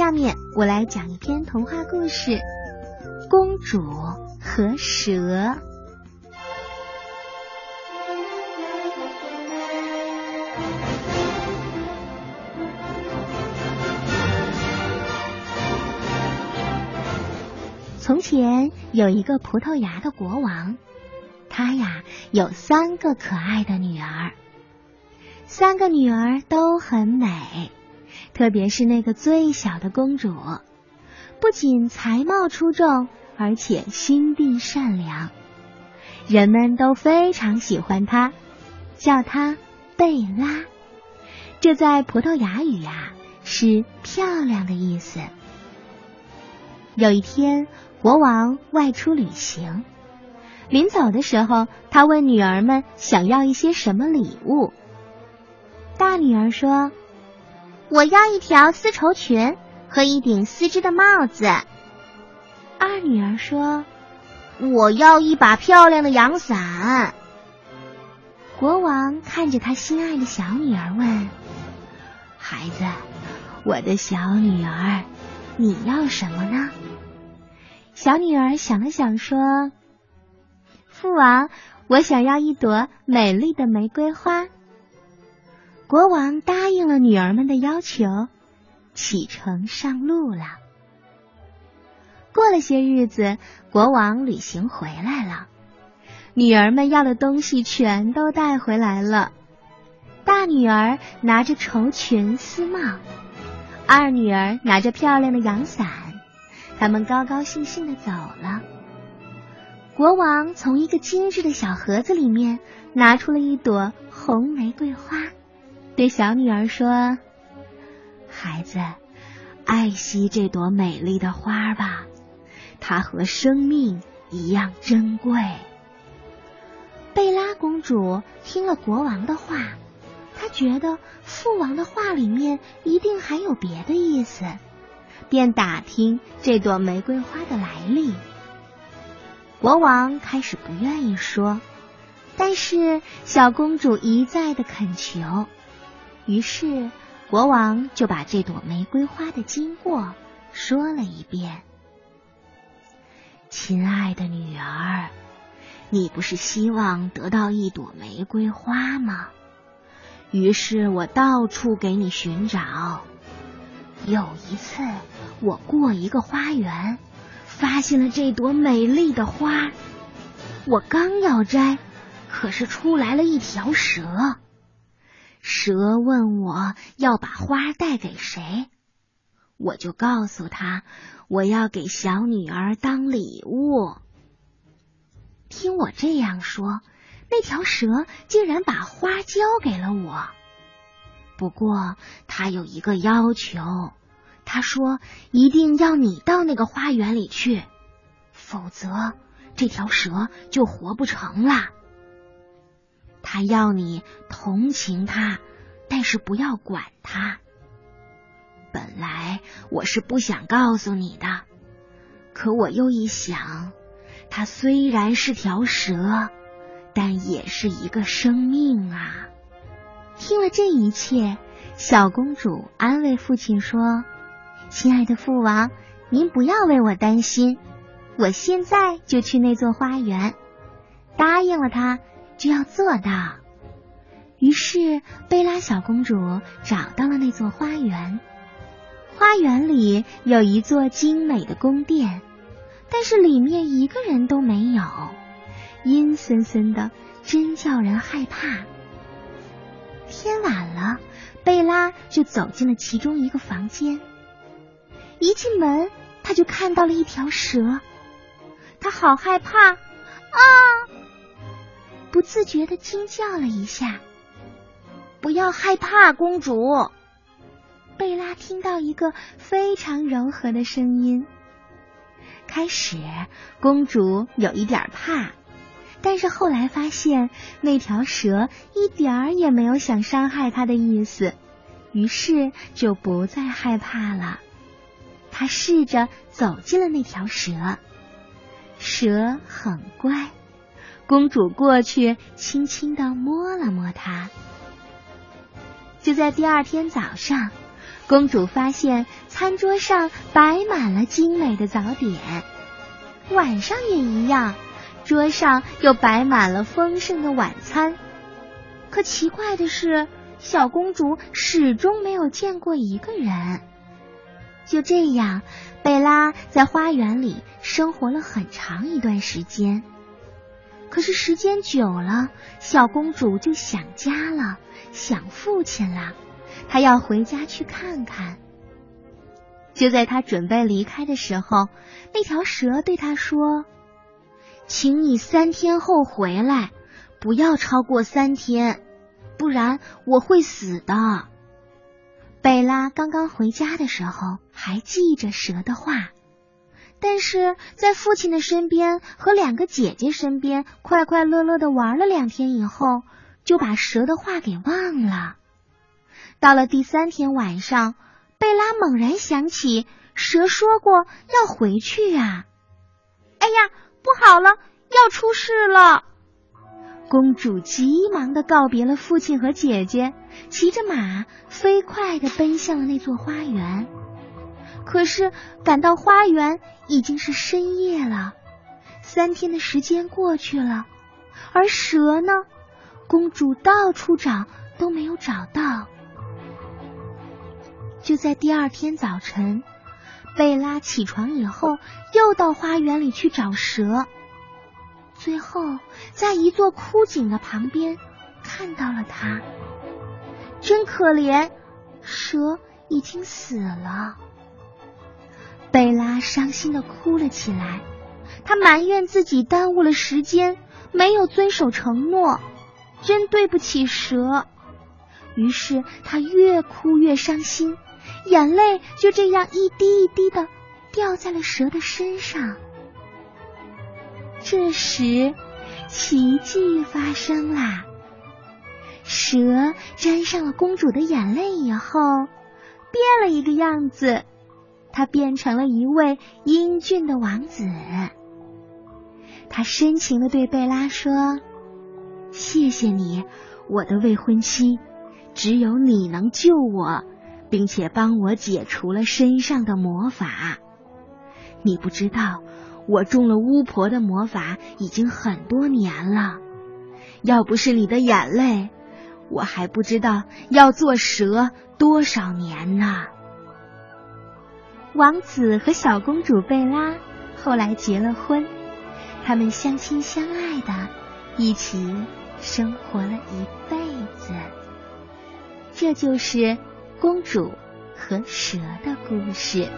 下面我来讲一篇童话故事《公主和蛇》。从前有一个葡萄牙的国王，他呀有三个可爱的女儿，三个女儿都很美。特别是那个最小的公主，不仅才貌出众，而且心地善良，人们都非常喜欢她，叫她贝拉。这在葡萄牙语呀是漂亮的意思。有一天，国王外出旅行，临走的时候，他问女儿们想要一些什么礼物。大女儿说。我要一条丝绸裙和一顶丝织的帽子。二女儿说：“我要一把漂亮的阳伞。”国王看着他心爱的小女儿问：“孩子，我的小女儿，你要什么呢？”小女儿想了想说：“父王，我想要一朵美丽的玫瑰花。”国王答应了女儿们的要求，启程上路了。过了些日子，国王旅行回来了，女儿们要的东西全都带回来了。大女儿拿着绸裙丝帽，二女儿拿着漂亮的阳伞，他们高高兴兴的走了。国王从一个精致的小盒子里面拿出了一朵红玫瑰花。对小女儿说：“孩子，爱惜这朵美丽的花吧，它和生命一样珍贵。”贝拉公主听了国王的话，她觉得父王的话里面一定还有别的意思，便打听这朵玫瑰花的来历。国王开始不愿意说，但是小公主一再的恳求。于是，国王就把这朵玫瑰花的经过说了一遍。亲爱的女儿，你不是希望得到一朵玫瑰花吗？于是我到处给你寻找。有一次，我过一个花园，发现了这朵美丽的花。我刚要摘，可是出来了一条蛇。蛇问我要把花带给谁，我就告诉他我要给小女儿当礼物。听我这样说，那条蛇竟然把花交给了我。不过他有一个要求，他说一定要你到那个花园里去，否则这条蛇就活不成了。他要你同情他，但是不要管他。本来我是不想告诉你的，可我又一想，他虽然是条蛇，但也是一个生命啊。听了这一切，小公主安慰父亲说：“亲爱的父王，您不要为我担心，我现在就去那座花园。”答应了他。就要做到。于是，贝拉小公主找到了那座花园。花园里有一座精美的宫殿，但是里面一个人都没有，阴森森的，真叫人害怕。天晚了，贝拉就走进了其中一个房间。一进门，她就看到了一条蛇，她好害怕啊！不自觉的惊叫了一下。不要害怕，公主。贝拉听到一个非常柔和的声音。开始，公主有一点怕，但是后来发现那条蛇一点儿也没有想伤害她的意思，于是就不再害怕了。她试着走进了那条蛇，蛇很乖。公主过去，轻轻的摸了摸它。就在第二天早上，公主发现餐桌上摆满了精美的早点，晚上也一样，桌上又摆满了丰盛的晚餐。可奇怪的是，小公主始终没有见过一个人。就这样，贝拉在花园里生活了很长一段时间。可是时间久了，小公主就想家了，想父亲了。她要回家去看看。就在她准备离开的时候，那条蛇对她说：“请你三天后回来，不要超过三天，不然我会死的。”贝拉刚刚回家的时候，还记着蛇的话。但是在父亲的身边和两个姐姐身边快快乐乐的玩了两天以后，就把蛇的话给忘了。到了第三天晚上，贝拉猛然想起蛇说过要回去呀！哎呀，不好了，要出事了！公主急忙的告别了父亲和姐姐，骑着马飞快的奔向了那座花园。可是赶到花园已经是深夜了，三天的时间过去了，而蛇呢？公主到处找都没有找到。就在第二天早晨，贝拉起床以后，又到花园里去找蛇，最后在一座枯井的旁边看到了它。真可怜，蛇已经死了。贝拉伤心的哭了起来，她埋怨自己耽误了时间，没有遵守承诺，真对不起蛇。于是她越哭越伤心，眼泪就这样一滴一滴的掉在了蛇的身上。这时，奇迹发生啦！蛇沾上了公主的眼泪以后，变了一个样子。他变成了一位英俊的王子。他深情的对贝拉说：“谢谢你，我的未婚妻，只有你能救我，并且帮我解除了身上的魔法。你不知道，我中了巫婆的魔法已经很多年了。要不是你的眼泪，我还不知道要做蛇多少年呢。”王子和小公主贝拉后来结了婚，他们相亲相爱的，一起生活了一辈子。这就是公主和蛇的故事。